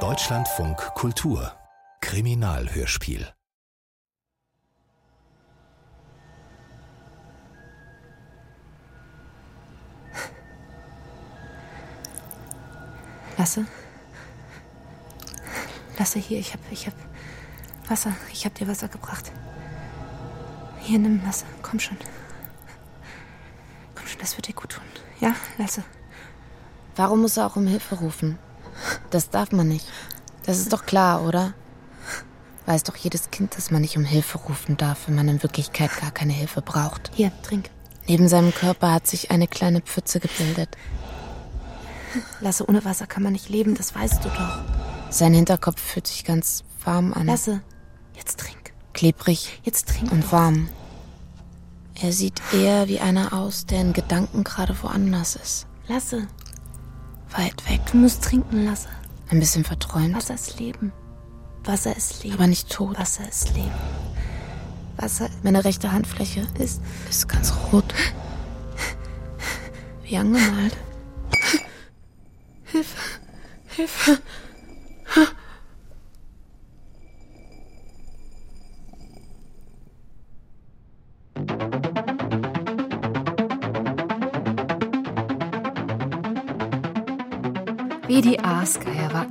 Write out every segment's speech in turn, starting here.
Deutschlandfunk Kultur Kriminalhörspiel Lasse? Lasse hier, ich hab, ich hab Wasser. Ich hab dir Wasser gebracht. Hier, nimm Lasse. Komm schon. Komm schon, das wird dir gut tun. Ja, Lasse. Warum muss er auch um Hilfe rufen? Das darf man nicht. Das ist doch klar, oder? Weiß doch jedes Kind, dass man nicht um Hilfe rufen darf, wenn man in Wirklichkeit gar keine Hilfe braucht. Hier, trink. Neben seinem Körper hat sich eine kleine Pfütze gebildet. Lasse, ohne Wasser kann man nicht leben, das weißt du doch. Sein Hinterkopf fühlt sich ganz warm an. Lasse, jetzt trink. Klebrig. Jetzt trink. Und warm. Er sieht eher wie einer aus, der in Gedanken gerade woanders ist. Lasse. Weit weg. Du musst trinken, Lasse. Ein bisschen verträumt. Wasser ist Leben. Wasser ist Leben. Aber nicht tot. Wasser ist Leben. Wasser. Meine rechte Handfläche ist, ist ganz rot. Wie angemalt. Hilfe. Hilfe.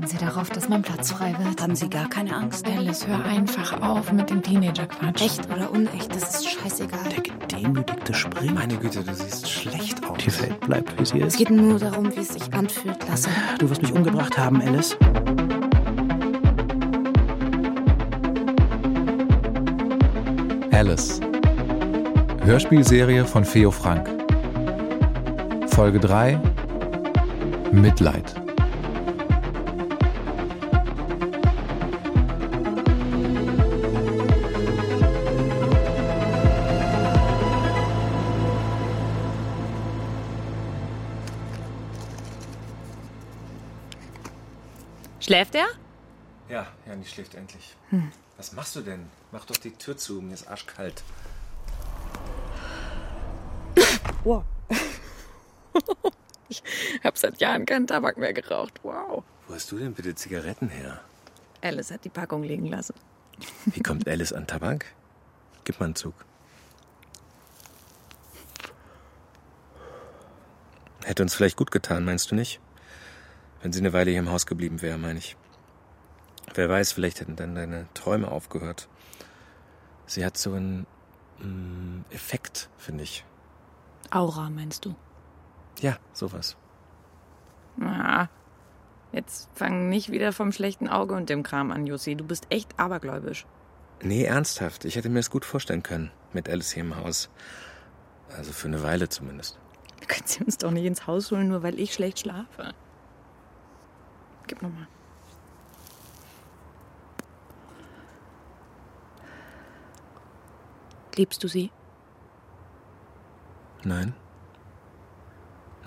Warten Sie darauf, dass mein Platz frei wird. Haben Sie gar keine Angst? Alice, hör einfach auf mit dem Teenager-Quatsch. Echt oder unecht, das ist scheißegal. Der gedemütigte Spring. Meine Güte, du siehst schlecht aus. Die Welt bleibt, wie sie Es ist. geht nur darum, wie es sich anfühlt, Lasse. Du wirst mich umgebracht haben, Alice. Alice. Hörspielserie von Feo Frank. Folge 3 Mitleid. Schläft er? Ja, Jani schläft endlich. Was machst du denn? Mach doch die Tür zu, mir ist arschkalt. Wow. ich habe seit Jahren keinen Tabak mehr geraucht. Wow. Wo hast du denn bitte Zigaretten her? Alice hat die Packung liegen lassen. Wie kommt Alice an Tabak? Gib mal einen Zug. Hätte uns vielleicht gut getan, meinst du nicht? Wenn sie eine Weile hier im Haus geblieben wäre, meine ich. Wer weiß, vielleicht hätten dann deine Träume aufgehört. Sie hat so einen mm, Effekt, finde ich. Aura, meinst du? Ja, sowas. Na, jetzt fang nicht wieder vom schlechten Auge und dem Kram an, Jussi. Du bist echt abergläubisch. Nee, ernsthaft. Ich hätte mir das gut vorstellen können. Mit Alice hier im Haus. Also für eine Weile zumindest. Du kannst sie uns doch nicht ins Haus holen, nur weil ich schlecht schlafe. Gib nochmal. Liebst du sie? Nein.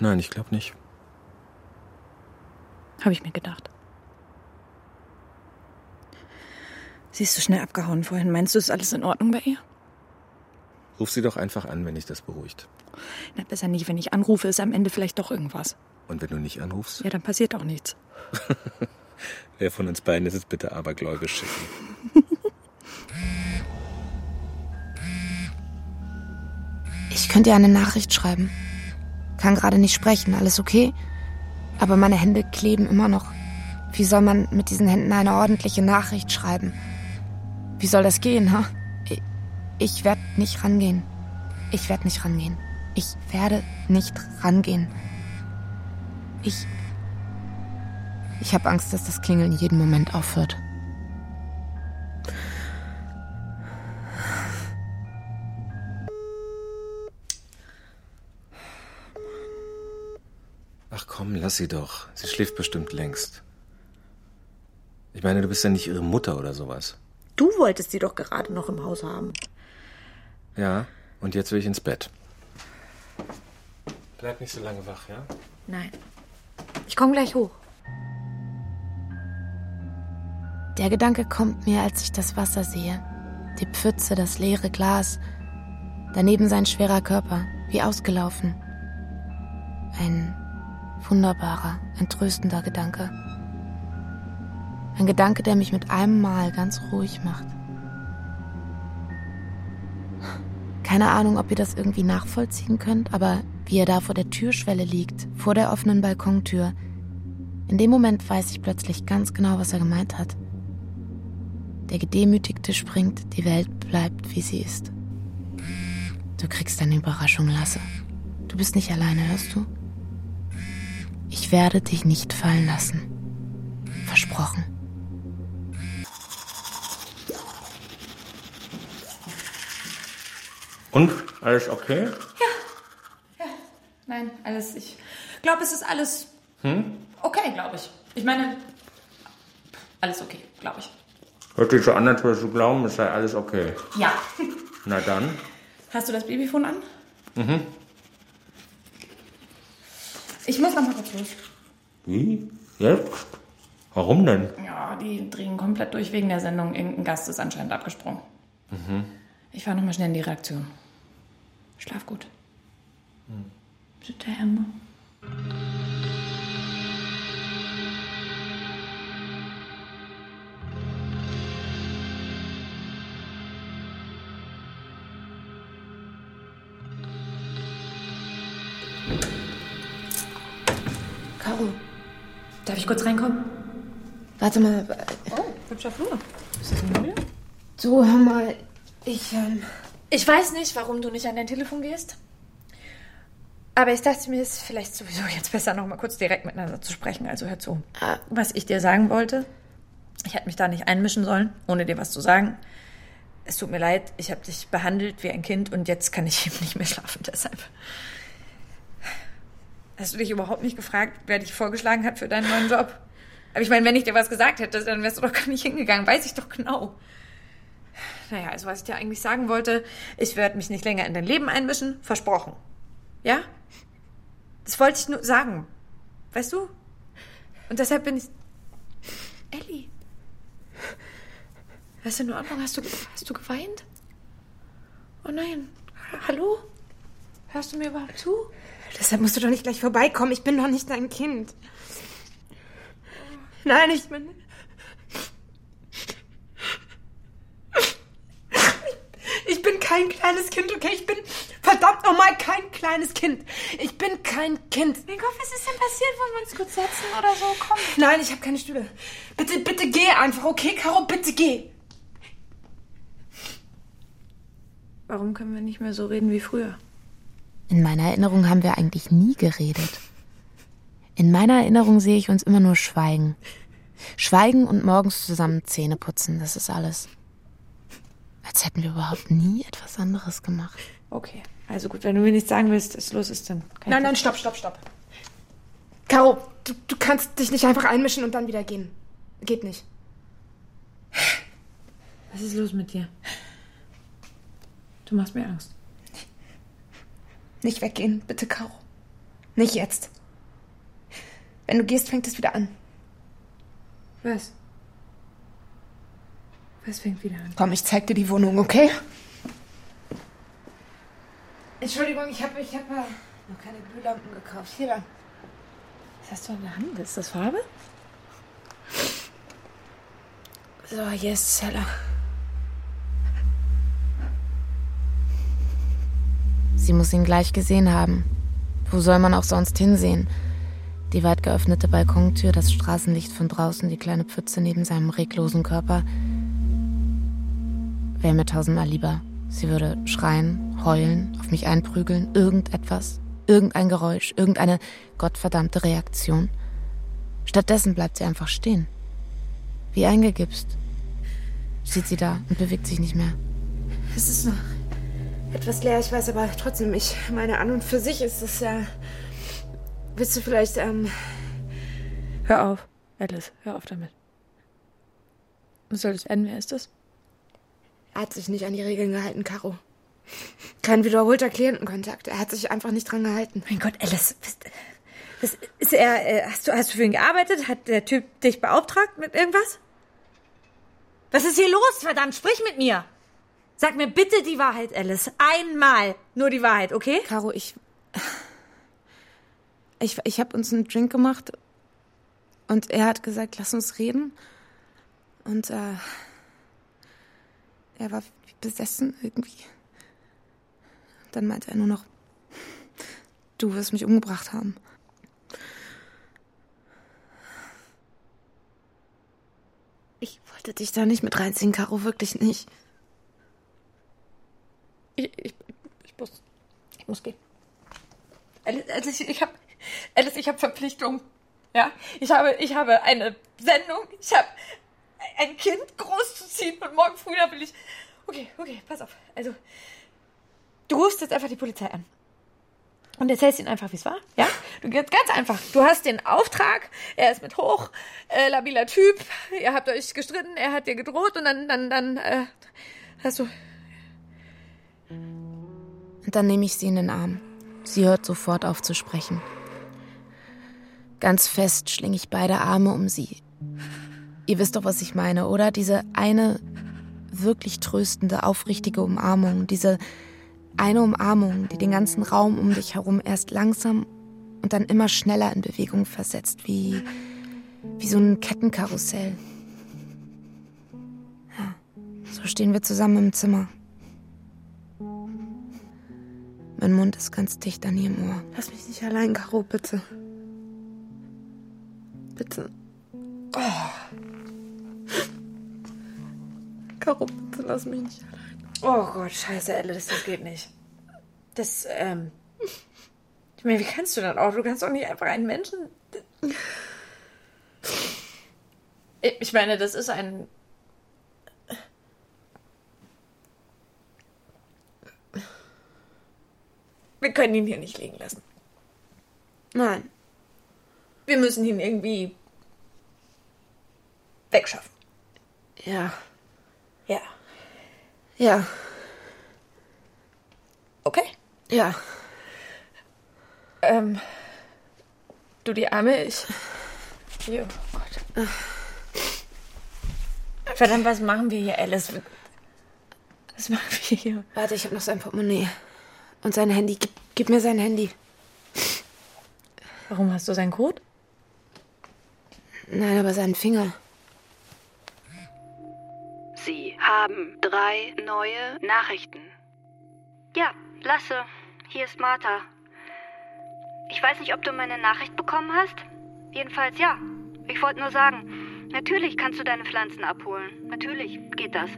Nein, ich glaube nicht. Habe ich mir gedacht. Sie ist so schnell abgehauen vorhin. Meinst du, ist alles in Ordnung bei ihr? Ruf sie doch einfach an, wenn dich das beruhigt. Na, besser nicht. Wenn ich anrufe, ist am Ende vielleicht doch irgendwas. Und wenn du nicht anrufst, Ja, dann passiert auch nichts. wer von uns beiden ist es bitte abergläubisch schicken? Ich könnte dir eine Nachricht schreiben. Kann gerade nicht sprechen, alles okay? Aber meine Hände kleben immer noch. Wie soll man mit diesen Händen eine ordentliche Nachricht schreiben? Wie soll das gehen, ha? Ich, ich werde nicht rangehen. Ich werde nicht rangehen. Ich werde nicht rangehen. Ich. Ich habe Angst, dass das Klingeln jeden Moment aufhört. Ach komm, lass sie doch. Sie schläft bestimmt längst. Ich meine, du bist ja nicht ihre Mutter oder sowas. Du wolltest sie doch gerade noch im Haus haben. Ja, und jetzt will ich ins Bett. Bleib nicht so lange wach, ja? Nein. Ich komme gleich hoch. Der Gedanke kommt mir, als ich das Wasser sehe. Die Pfütze, das leere Glas. Daneben sein schwerer Körper, wie ausgelaufen. Ein wunderbarer, entröstender Gedanke. Ein Gedanke, der mich mit einem Mal ganz ruhig macht. Keine Ahnung, ob ihr das irgendwie nachvollziehen könnt, aber wie er da vor der Türschwelle liegt, vor der offenen Balkontür, in dem Moment weiß ich plötzlich ganz genau, was er gemeint hat. Der Gedemütigte springt, die Welt bleibt, wie sie ist. Du kriegst eine Überraschung, Lasse. Du bist nicht alleine, hörst du? Ich werde dich nicht fallen lassen. Versprochen. Und? Alles okay? Nein, alles. Ich glaube, es ist alles okay, glaube ich. Ich meine, alles okay, glaube ich. Hört sich so an, als würdest du glauben, es sei alles okay. Ja. Na dann. Hast du das Babyfon an? Mhm. Ich muss noch mal kurz los. Wie? Jetzt? Warum denn? Ja, die drehen komplett durch wegen der Sendung. Irgendein Gast ist anscheinend abgesprungen. Ich fahre noch mal schnell in die Reaktion. Schlaf gut. Bitte, Emma. Caro, Darf ich kurz reinkommen? warte mal. Oh, hübscher Flur. Ist das ein Möbel? Du, hör mal. Ich, ähm, Ich weiß nicht, warum du nicht an dein Telefon gehst. Aber ich dachte mir, es ist vielleicht sowieso jetzt besser, noch mal kurz direkt miteinander zu sprechen. Also hör zu. Was ich dir sagen wollte, ich hätte mich da nicht einmischen sollen, ohne dir was zu sagen. Es tut mir leid, ich habe dich behandelt wie ein Kind und jetzt kann ich eben nicht mehr schlafen. Deshalb. Hast du dich überhaupt nicht gefragt, wer dich vorgeschlagen hat für deinen neuen Job? Aber ich meine, wenn ich dir was gesagt hätte, dann wärst du doch gar nicht hingegangen. Weiß ich doch genau. Naja, also was ich dir eigentlich sagen wollte, ich werde mich nicht länger in dein Leben einmischen. Versprochen. Ja? Das wollte ich nur sagen. Weißt du? Und deshalb bin ich. Ellie. Ist in Ordnung? Hast du, hast du geweint? Oh nein. Hallo? Hörst du mir überhaupt zu? deshalb musst du doch nicht gleich vorbeikommen. Ich bin doch nicht dein Kind. Nein, ich bin. Ich bin kein kleines Kind, okay? Ich bin verdammt nochmal kein kleines Kind. Ich bin kein Kind. Mein Gott, was ist denn passiert? Wollen wir uns kurz setzen oder so? Komm. Nein, ich habe keine Stühle. Bitte, bitte geh einfach, okay, Caro? Bitte geh. Warum können wir nicht mehr so reden wie früher? In meiner Erinnerung haben wir eigentlich nie geredet. In meiner Erinnerung sehe ich uns immer nur schweigen. Schweigen und morgens zusammen Zähne putzen, das ist alles. Als hätten wir überhaupt nie etwas anderes gemacht. Okay. Also gut, wenn du mir nichts sagen willst, was los ist, dann. kann Nein, ich- nein, stopp, stopp, stopp. Caro, du, du kannst dich nicht einfach einmischen und dann wieder gehen. Geht nicht. Was ist los mit dir? Du machst mir Angst. Nicht weggehen, bitte, Caro. Nicht jetzt. Wenn du gehst, fängt es wieder an. Was? Was fängt wieder an? Komm, ich zeig dir die Wohnung, okay? Entschuldigung, ich habe ich hab, äh, noch keine Glühlampen gekauft. Hier dann. Was hast du in der Hand? Ist das Farbe? So, hier ist es heller. Sie muss ihn gleich gesehen haben. Wo soll man auch sonst hinsehen? Die weit geöffnete Balkontür, das Straßenlicht von draußen, die kleine Pfütze neben seinem reglosen Körper. Wäre mir tausendmal lieber. Sie würde schreien, heulen, auf mich einprügeln, irgendetwas, irgendein Geräusch, irgendeine gottverdammte Reaktion. Stattdessen bleibt sie einfach stehen. Wie eingegipst. Steht sie da und bewegt sich nicht mehr. Es ist noch etwas leer, ich weiß, aber trotzdem, ich meine, an und für sich ist es ja. Willst du vielleicht, ähm. Hör auf, Alice, hör auf damit. Was soll das werden? Wer ist das? Er hat sich nicht an die Regeln gehalten, Caro. Kein wiederholter Klientenkontakt. Er hat sich einfach nicht dran gehalten. Mein Gott, Alice, was, was ist er? Äh, hast du, hast du für ihn gearbeitet? Hat der Typ dich beauftragt mit irgendwas? Was ist hier los? Verdammt, sprich mit mir! Sag mir bitte die Wahrheit, Alice. Einmal. Nur die Wahrheit, okay? Caro, ich. Ich, ich habe uns einen Drink gemacht und er hat gesagt, lass uns reden. Und äh, er war besessen irgendwie. Dann meinte er nur noch, du wirst mich umgebracht haben. Ich wollte dich da nicht mit reinziehen, Caro, wirklich nicht. Ich, ich, ich muss. Ich muss gehen. Alice, Alice ich habe Alice, ich habe Verpflichtungen. Ja, ich habe, ich habe eine Sendung. Ich habe ein Kind großzuziehen und morgen früh da will ich. Okay, okay, pass auf. Also, du rufst jetzt einfach die Polizei an. Und erzählst ihnen einfach, wie es war. Ja? Du ganz einfach. Du hast den Auftrag, er ist mit hoch, äh, labiler Typ, ihr habt euch gestritten, er hat dir gedroht und dann, dann, dann, äh, hast du. Und dann nehme ich sie in den Arm. Sie hört sofort auf zu sprechen. Ganz fest schlinge ich beide Arme um sie. Ihr wisst doch, was ich meine, oder? Diese eine wirklich tröstende, aufrichtige Umarmung, diese eine Umarmung, die den ganzen Raum um dich herum erst langsam und dann immer schneller in Bewegung versetzt, wie, wie so ein Kettenkarussell. Ja, so stehen wir zusammen im Zimmer. Mein Mund ist ganz dicht an ihrem Ohr. Lass mich nicht allein, Caro, bitte. Bitte. Oh. Caro, bitte lass mich nicht allein. Oh Gott, scheiße, Alice, das geht nicht. Das, ähm. Ich meine, wie kannst du dann auch? Du kannst doch nicht einfach einen Menschen. Ich meine, das ist ein. Wir können ihn hier nicht liegen lassen. Nein. Wir müssen ihn irgendwie wegschaffen. Ja. Ja. Ja. Okay. Ja. Ähm. Du die Arme, ich. Jo, Gott. Verdammt, was machen wir hier, Alice? Was machen wir hier? Warte, ich habe noch sein Portemonnaie. Und sein Handy. Gib, gib mir sein Handy. Warum hast du seinen Code? Nein, aber seinen Finger. Haben drei neue Nachrichten. Ja, Lasse, hier ist Martha. Ich weiß nicht, ob du meine Nachricht bekommen hast. Jedenfalls ja. Ich wollte nur sagen, natürlich kannst du deine Pflanzen abholen. Natürlich geht das.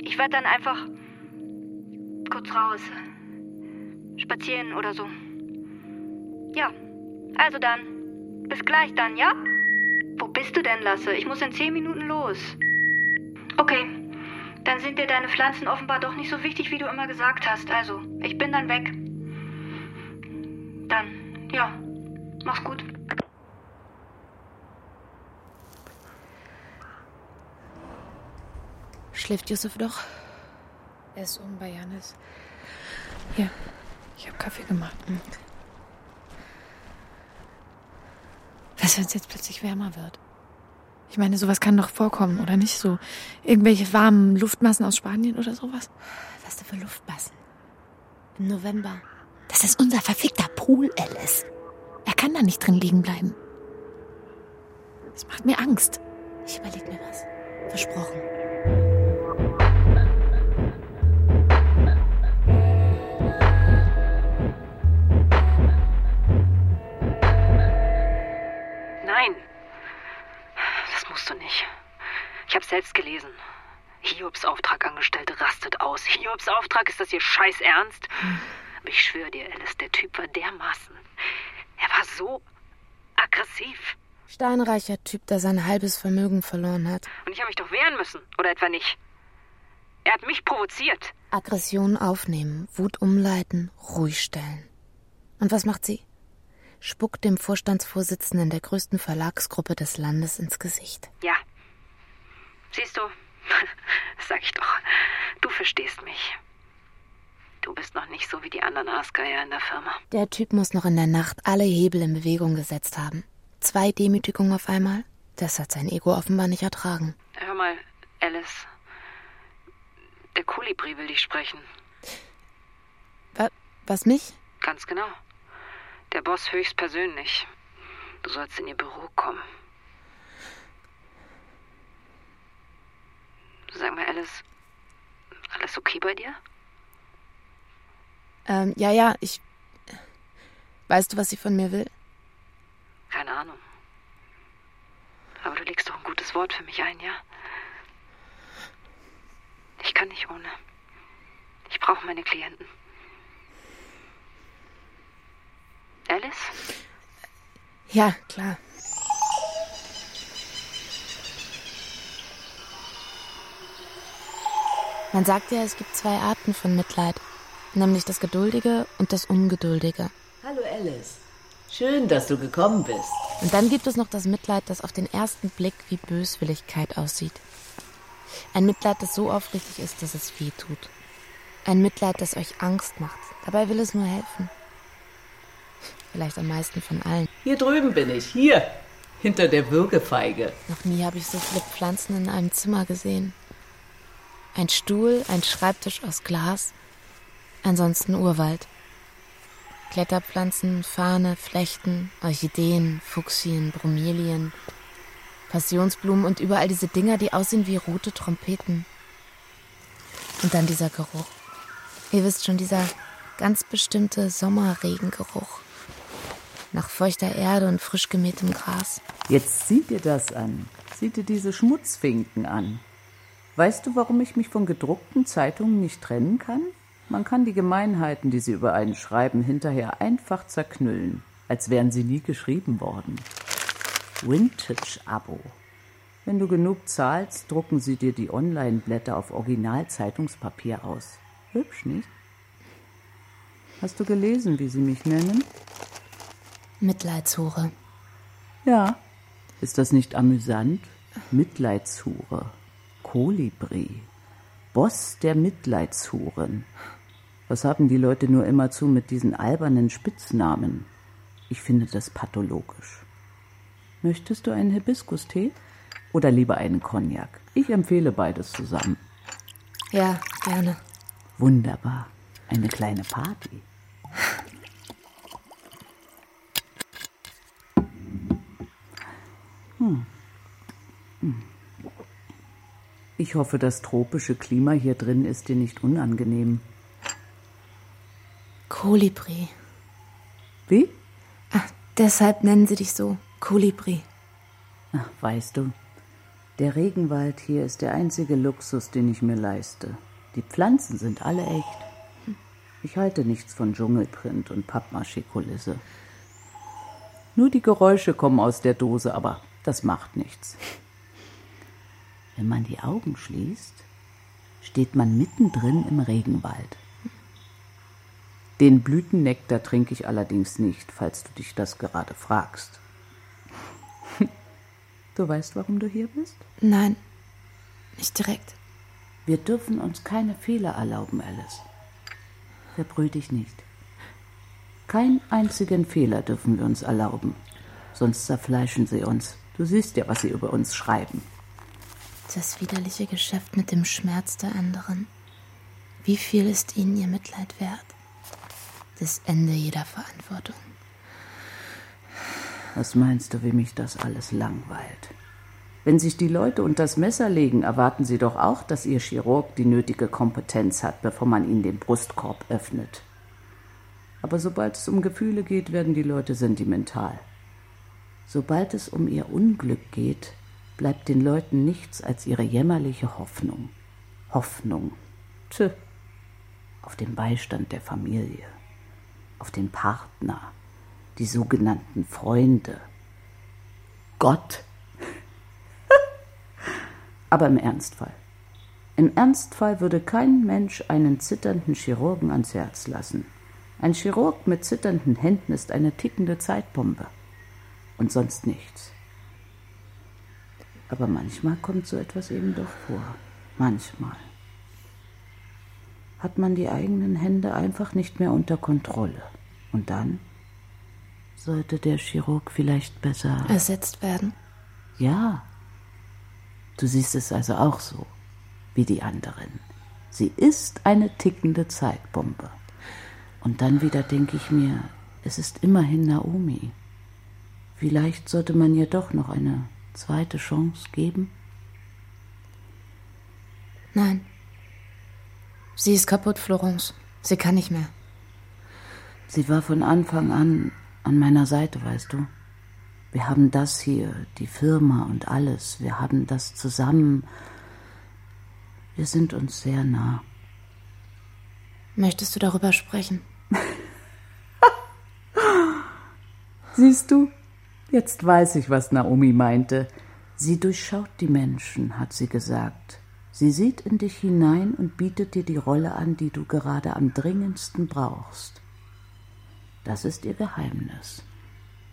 Ich werde dann einfach kurz raus. Spazieren oder so. Ja, also dann. Bis gleich dann, ja? Wo bist du denn, Lasse? Ich muss in zehn Minuten los. Okay, dann sind dir deine Pflanzen offenbar doch nicht so wichtig, wie du immer gesagt hast. Also, ich bin dann weg. Dann, ja, mach's gut. Schläft Yusuf doch? Er ist oben bei Janis. Hier, ich habe Kaffee gemacht. Hm. Was, wenn es jetzt plötzlich wärmer wird? Ich meine, sowas kann doch vorkommen, oder nicht? So irgendwelche warmen Luftmassen aus Spanien oder sowas? Was denn für Luftmassen? Im November. Das ist unser verfickter Pool, Alice. Er kann da nicht drin liegen bleiben. Das macht mir Angst. Ich überleg mir was. Versprochen. Musst du nicht. Ich habe selbst gelesen. Hiobs Auftragangestellte rastet aus. Hiobs Auftrag ist das hier scheiß ernst. Aber ich schwöre dir, Alice, der Typ war dermaßen. Er war so aggressiv. Steinreicher Typ, der sein halbes Vermögen verloren hat. Und ich habe mich doch wehren müssen, oder etwa nicht? Er hat mich provoziert. Aggression aufnehmen, Wut umleiten, ruhig stellen. Und was macht sie? Spuckt dem Vorstandsvorsitzenden der größten Verlagsgruppe des Landes ins Gesicht. Ja. Siehst du, sag ich doch. Du verstehst mich. Du bist noch nicht so wie die anderen Aasgeier in der Firma. Der Typ muss noch in der Nacht alle Hebel in Bewegung gesetzt haben. Zwei Demütigungen auf einmal? Das hat sein Ego offenbar nicht ertragen. Hör mal, Alice. Der Kolibri will dich sprechen. Wa was mich? Ganz genau. Der Boss höchstpersönlich. Du sollst in ihr Büro kommen. Sag mal, Alice, alles okay bei dir? Ähm, ja, ja, ich. Weißt du, was sie von mir will? Keine Ahnung. Aber du legst doch ein gutes Wort für mich ein, ja? Ich kann nicht ohne. Ich brauche meine Klienten. Alice? Ja, klar. Man sagt ja, es gibt zwei Arten von Mitleid, nämlich das Geduldige und das Ungeduldige. Hallo Alice. Schön, dass du gekommen bist. Und dann gibt es noch das Mitleid, das auf den ersten Blick wie Böswilligkeit aussieht. Ein Mitleid, das so aufrichtig ist, dass es weh tut. Ein Mitleid, das euch Angst macht. Dabei will es nur helfen. Vielleicht am meisten von allen. Hier drüben bin ich, hier, hinter der Würgefeige. Noch nie habe ich so viele Pflanzen in einem Zimmer gesehen. Ein Stuhl, ein Schreibtisch aus Glas, ansonsten Urwald. Kletterpflanzen, Fahne, Flechten, Orchideen, Fuchsien, Bromelien, Passionsblumen und überall diese Dinger, die aussehen wie rote Trompeten. Und dann dieser Geruch. Ihr wisst schon, dieser ganz bestimmte Sommerregengeruch. Nach feuchter Erde und frisch gemähtem Gras. Jetzt sieh dir das an. Sieh dir diese Schmutzfinken an. Weißt du, warum ich mich von gedruckten Zeitungen nicht trennen kann? Man kann die Gemeinheiten, die sie über einen schreiben, hinterher einfach zerknüllen, als wären sie nie geschrieben worden. Vintage-Abo. Wenn du genug zahlst, drucken sie dir die Online-Blätter auf Original-Zeitungspapier aus. Hübsch, nicht? Hast du gelesen, wie sie mich nennen? Mitleidshure. Ja. Ist das nicht amüsant? Mitleidshure. Kolibri. Boss der Mitleidshuren. Was haben die Leute nur immerzu mit diesen albernen Spitznamen? Ich finde das pathologisch. Möchtest du einen Hibiskus-Tee? Oder lieber einen Cognac? Ich empfehle beides zusammen. Ja, gerne. Wunderbar. Eine kleine Party. Hm. Hm. Ich hoffe, das tropische Klima hier drin ist dir nicht unangenehm. Kolibri. Wie? Ach, deshalb nennen sie dich so. Kolibri. Ach, weißt du, der Regenwald hier ist der einzige Luxus, den ich mir leiste. Die Pflanzen sind alle echt. Ich halte nichts von Dschungelprint und Pappmaché-Kulisse. Nur die Geräusche kommen aus der Dose, aber das macht nichts. Wenn man die Augen schließt, steht man mittendrin im Regenwald. Den Blütennektar trinke ich allerdings nicht, falls du dich das gerade fragst. Du weißt, warum du hier bist? Nein, nicht direkt. Wir dürfen uns keine Fehler erlauben, Alice. Verbrüh dich nicht. Keinen einzigen Fehler dürfen wir uns erlauben, sonst zerfleischen sie uns. Du siehst ja, was sie über uns schreiben. Das widerliche Geschäft mit dem Schmerz der anderen. Wie viel ist ihnen ihr Mitleid wert? Das Ende jeder Verantwortung. Was meinst du, wie mich das alles langweilt? Wenn sich die Leute unter das Messer legen, erwarten sie doch auch, dass ihr Chirurg die nötige Kompetenz hat, bevor man ihnen den Brustkorb öffnet. Aber sobald es um Gefühle geht, werden die Leute sentimental. Sobald es um ihr Unglück geht, bleibt den Leuten nichts als ihre jämmerliche Hoffnung. Hoffnung. Tö. Auf den Beistand der Familie. Auf den Partner. Die sogenannten Freunde. Gott. Aber im Ernstfall. Im Ernstfall würde kein Mensch einen zitternden Chirurgen ans Herz lassen. Ein Chirurg mit zitternden Händen ist eine tickende Zeitbombe. Und sonst nichts. Aber manchmal kommt so etwas eben doch vor. Manchmal. Hat man die eigenen Hände einfach nicht mehr unter Kontrolle. Und dann sollte der Chirurg vielleicht besser ersetzt werden. Ja. Du siehst es also auch so, wie die anderen. Sie ist eine tickende Zeitbombe. Und dann wieder denke ich mir, Es ist immerhin Naomi. Vielleicht sollte man ihr doch noch eine zweite Chance geben. Nein. Sie ist kaputt, Florence. Sie kann nicht mehr. Sie war von Anfang an an meiner Seite, weißt du. Wir haben das hier, die Firma und alles. Wir haben das zusammen. Wir sind uns sehr nah. Möchtest du darüber sprechen? Siehst du? Jetzt weiß ich, was Naomi meinte. Sie durchschaut die Menschen, hat sie gesagt. Sie sieht in dich hinein und bietet dir die Rolle an, die du gerade am dringendsten brauchst. Das ist ihr Geheimnis.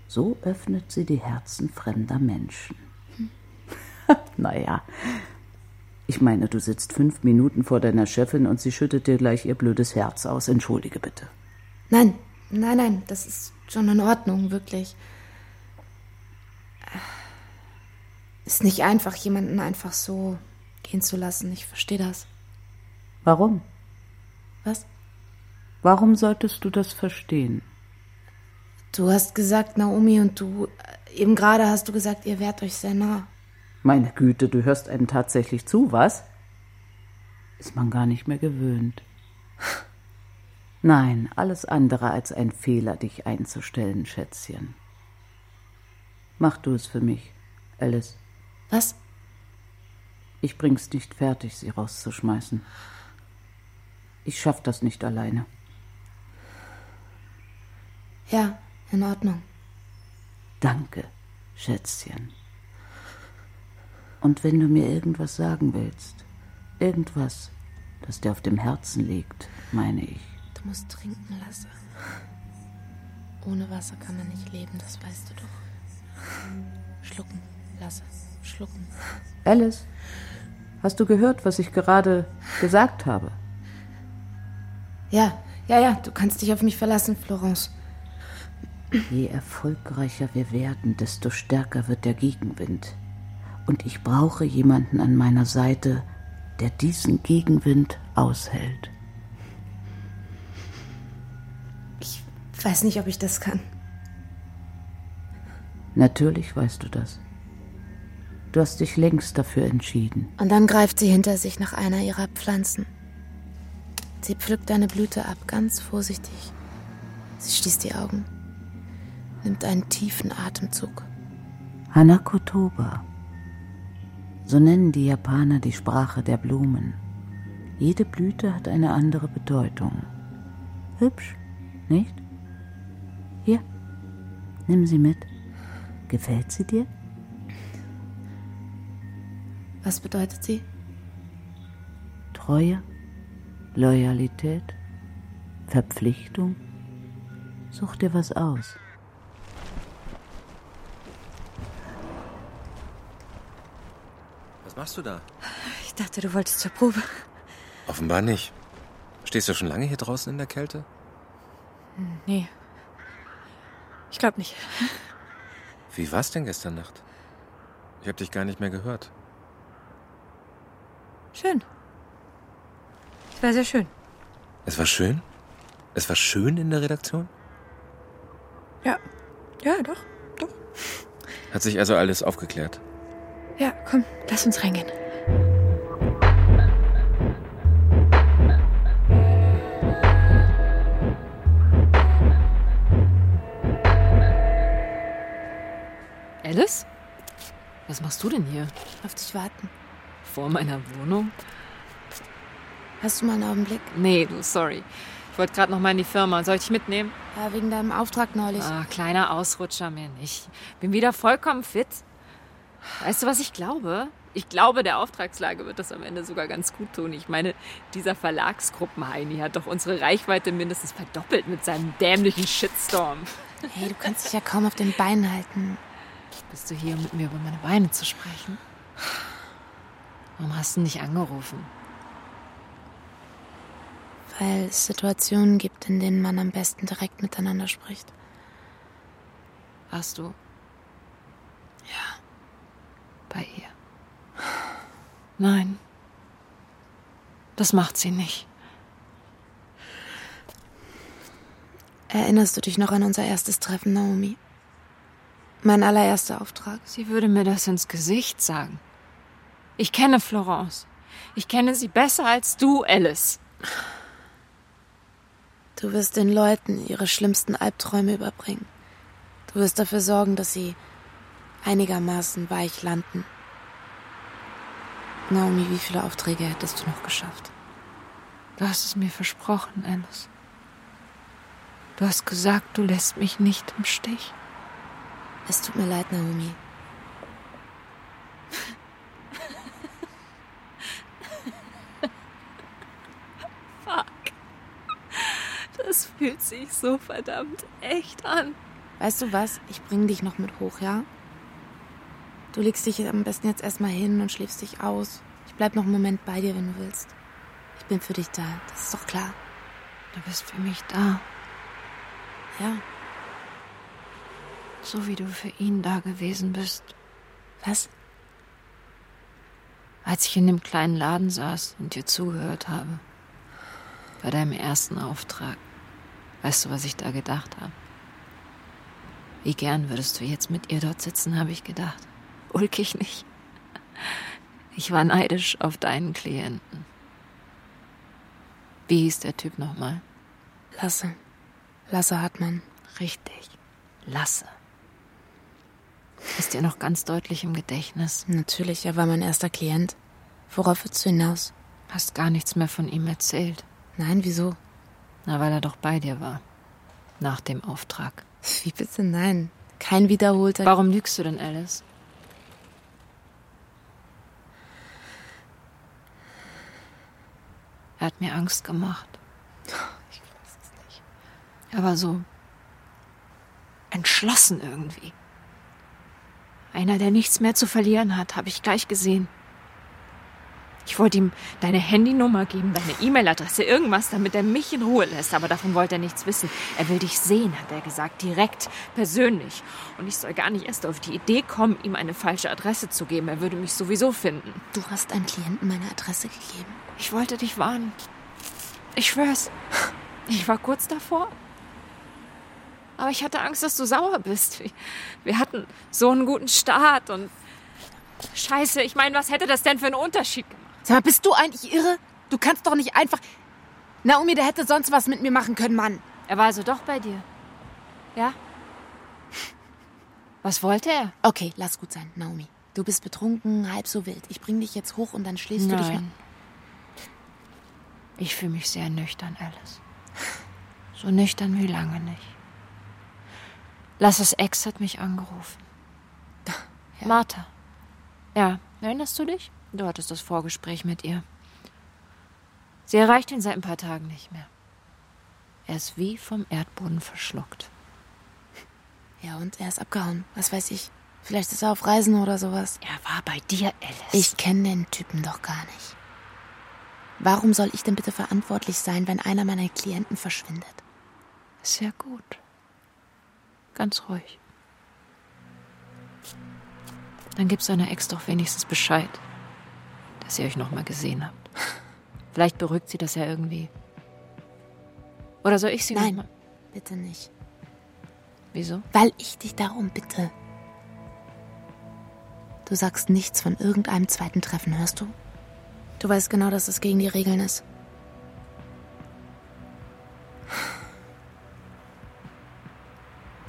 So öffnet sie die Herzen fremder Menschen. Hm. naja, ich meine, du sitzt fünf Minuten vor deiner Chefin und sie schüttet dir gleich ihr blödes Herz aus. Entschuldige bitte. Nein, nein, nein, das ist schon in Ordnung, wirklich. Ist nicht einfach, jemanden einfach so gehen zu lassen. Ich verstehe das. Warum? Was? Warum solltest du das verstehen? Du hast gesagt, Naomi, und du, eben gerade hast du gesagt, ihr wärt euch sehr nah. Meine Güte, du hörst einem tatsächlich zu, was? Ist man gar nicht mehr gewöhnt. Nein, alles andere als ein Fehler, dich einzustellen, Schätzchen. Mach du es für mich, Alice. Was? Ich bring's nicht fertig, sie rauszuschmeißen. Ich schaff das nicht alleine. Ja, in Ordnung. Danke, Schätzchen. Und wenn du mir irgendwas sagen willst, irgendwas, das dir auf dem Herzen liegt, meine ich. Du musst trinken, Lasse. Ohne Wasser kann man nicht leben, das weißt du doch. Schlucken, Lasse, schlucken. Alice, hast du gehört, was ich gerade gesagt habe? Ja, ja, ja, du kannst dich auf mich verlassen, Florence. Je erfolgreicher wir werden, desto stärker wird der Gegenwind. Und ich brauche jemanden an meiner Seite, der diesen Gegenwind aushält. Ich weiß nicht, ob ich das kann. Natürlich weißt du das. Du hast dich längst dafür entschieden. Und dann greift sie hinter sich nach einer ihrer Pflanzen. Sie pflückt eine Blüte ab, ganz vorsichtig. Sie schließt die Augen nimmt einen tiefen Atemzug. Hanakotoba. So nennen die Japaner die Sprache der Blumen. Jede Blüte hat eine andere Bedeutung. Hübsch, nicht? Hier, nimm sie mit. Gefällt sie dir? Was bedeutet sie? Treue, Loyalität, Verpflichtung. Such dir was aus. machst du da? Ich dachte, du wolltest zur Probe. Offenbar nicht. Stehst du schon lange hier draußen in der Kälte? Nee. Ich glaube nicht. Wie war's denn gestern Nacht? Ich habe dich gar nicht mehr gehört. Schön. Es war sehr schön. Es war schön? Es war schön in der Redaktion? Ja. Ja, doch. Doch. Hat sich also alles aufgeklärt? Ja, komm, lass uns reingehen. Alice? Was machst du denn hier? Auf dich warten. Vor meiner Wohnung? Hast du mal einen Augenblick? Nee, du, sorry. Ich wollte gerade noch mal in die Firma. Soll ich dich mitnehmen? Ja, wegen deinem Auftrag neulich. Ah, kleiner Ausrutscher mehr nicht. Bin wieder vollkommen fit. Weißt du, was ich glaube? Ich glaube, der Auftragslage wird das am Ende sogar ganz gut tun. Ich meine, dieser Verlagsgruppenheini hat doch unsere Reichweite mindestens verdoppelt mit seinem dämlichen Shitstorm. Hey, du kannst dich ja kaum auf den Beinen halten. Bist du hier, um mit mir über meine Beine zu sprechen? Warum hast du nicht angerufen? Weil es Situationen gibt, in denen man am besten direkt miteinander spricht. Hast du? Ja bei ihr. Nein, das macht sie nicht. Erinnerst du dich noch an unser erstes Treffen, Naomi? Mein allererster Auftrag. Sie würde mir das ins Gesicht sagen. Ich kenne Florence. Ich kenne sie besser als du, Alice. Du wirst den Leuten ihre schlimmsten Albträume überbringen. Du wirst dafür sorgen, dass sie einigermaßen weich landen. Naomi, wie viele Aufträge hättest du noch geschafft? Du hast es mir versprochen, Alice. Du hast gesagt, du lässt mich nicht im Stich. Es tut mir leid, Naomi. Fuck. Das fühlt sich so verdammt echt an. Weißt du was? Ich bring dich noch mit hoch, ja? Du legst dich am besten jetzt erstmal hin und schläfst dich aus. Ich bleib noch einen Moment bei dir, wenn du willst. Ich bin für dich da, das ist doch klar. Du bist für mich da. Ja. So wie du für ihn da gewesen bist. Was? Als ich in dem kleinen Laden saß und dir zugehört habe. Bei deinem ersten Auftrag. Weißt du, was ich da gedacht habe? Wie gern würdest du jetzt mit ihr dort sitzen, habe ich gedacht. Ulkig nicht. Ich war neidisch auf deinen Klienten. Wie hieß der Typ nochmal? Lasse. Lasse Hartmann. Richtig. Lasse. Ist dir noch ganz deutlich im Gedächtnis? Natürlich, er war mein erster Klient. Worauf willst du hinaus? Hast gar nichts mehr von ihm erzählt. Nein, wieso? Na, weil er doch bei dir war. Nach dem Auftrag. Wie bitte nein? Kein wiederholter. Warum lügst du denn, Alice? Er hat mir Angst gemacht. Ich weiß es nicht. Er war so entschlossen irgendwie. Einer, der nichts mehr zu verlieren hat, habe ich gleich gesehen. Ich wollte ihm deine Handynummer geben, deine E-Mail-Adresse, irgendwas, damit er mich in Ruhe lässt. Aber davon wollte er nichts wissen. Er will dich sehen, hat er gesagt, direkt, persönlich. Und ich soll gar nicht erst auf die Idee kommen, ihm eine falsche Adresse zu geben. Er würde mich sowieso finden. Du hast einem Klienten meine Adresse gegeben. Ich wollte dich warnen. Ich schwör's. Ich war kurz davor. Aber ich hatte Angst, dass du sauer bist. Wir hatten so einen guten Start und. Scheiße, ich meine, was hätte das denn für einen Unterschied gemacht? Sag mal, bist du eigentlich irre? Du kannst doch nicht einfach. Naomi, der hätte sonst was mit mir machen können, Mann. Er war also doch bei dir. Ja? Was wollte er? Okay, lass gut sein, Naomi. Du bist betrunken, halb so wild. Ich bring dich jetzt hoch und dann schläfst Nein. du dich. Ich fühle mich sehr nüchtern, Alice. So nüchtern wie lange nicht. Lasses Ex hat mich angerufen. Ja. Martha. Ja, erinnerst du dich? Du hattest das Vorgespräch mit ihr. Sie erreicht ihn seit ein paar Tagen nicht mehr. Er ist wie vom Erdboden verschluckt. Ja, und er ist abgehauen. Was weiß ich. Vielleicht ist er auf Reisen oder sowas. Er war bei dir, Alice. Ich kenne den Typen doch gar nicht. Warum soll ich denn bitte verantwortlich sein, wenn einer meiner Klienten verschwindet? Sehr gut. Ganz ruhig. Dann gib seiner Ex doch wenigstens Bescheid, dass ihr euch noch mal gesehen habt. Vielleicht beruhigt sie das ja irgendwie. Oder soll ich sie Nein, bitte nicht. Wieso? Weil ich dich darum bitte. Du sagst nichts von irgendeinem zweiten Treffen, hörst du? Du weißt genau, dass es gegen die Regeln ist.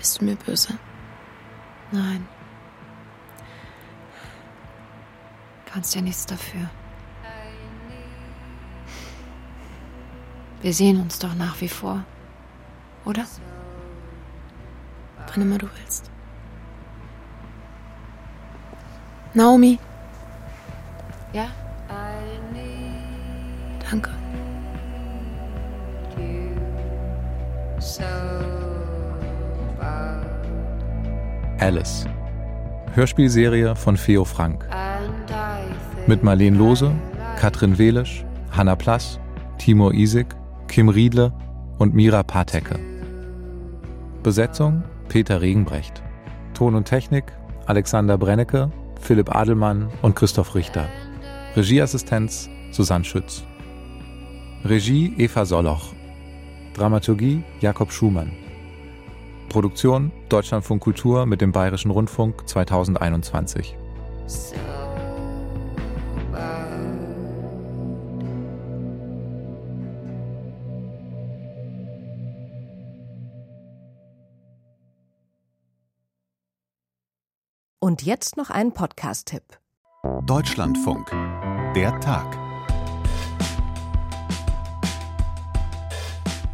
Bist du mir böse? Nein. Kannst ja nichts dafür. Wir sehen uns doch nach wie vor. Oder? Wann immer du willst. Naomi, Ja? danke. Alice. Hörspielserie von Feo Frank. Mit Marleen Lose, Katrin Welisch, Hanna Plass, Timur Isik, Kim Riedle und Mira Patecke. Besetzung Peter Regenbrecht. Ton und Technik Alexander Brennecke, Philipp Adelmann und Christoph Richter. Regieassistenz Susanne Schütz. Regie Eva Soloch. Dramaturgie Jakob Schumann. Produktion Deutschlandfunk Kultur mit dem Bayerischen Rundfunk 2021. Und jetzt noch ein Podcast-Tipp. Deutschlandfunk. Der Tag.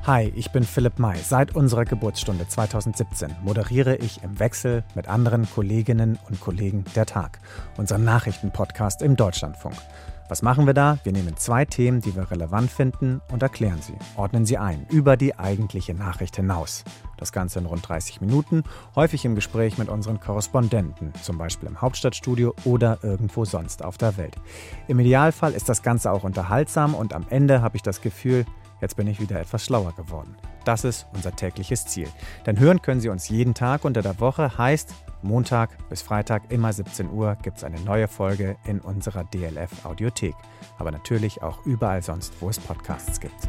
Hi, ich bin Philipp May. Seit unserer Geburtsstunde 2017 moderiere ich im Wechsel mit anderen Kolleginnen und Kollegen der Tag, unseren Nachrichtenpodcast im Deutschlandfunk. Was machen wir da? Wir nehmen zwei Themen, die wir relevant finden, und erklären sie, ordnen sie ein, über die eigentliche Nachricht hinaus. Das Ganze in rund 30 Minuten, häufig im Gespräch mit unseren Korrespondenten, zum Beispiel im Hauptstadtstudio oder irgendwo sonst auf der Welt. Im Idealfall ist das Ganze auch unterhaltsam und am Ende habe ich das Gefühl, jetzt bin ich wieder etwas schlauer geworden. Das ist unser tägliches Ziel. Denn hören können Sie uns jeden Tag unter der Woche, heißt Montag bis Freitag immer 17 Uhr gibt es eine neue Folge in unserer DLF Audiothek. Aber natürlich auch überall sonst, wo es Podcasts gibt.